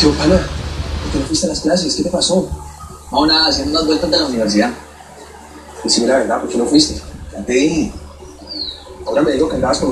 ¿Qué pana? ¿Por qué no fuiste a las clases? ¿Qué te pasó? No, nada, haciendo unas vueltas de la universidad. Pues Decime la verdad, ¿por qué no fuiste? Ya te dije. Ahora me digo que andabas con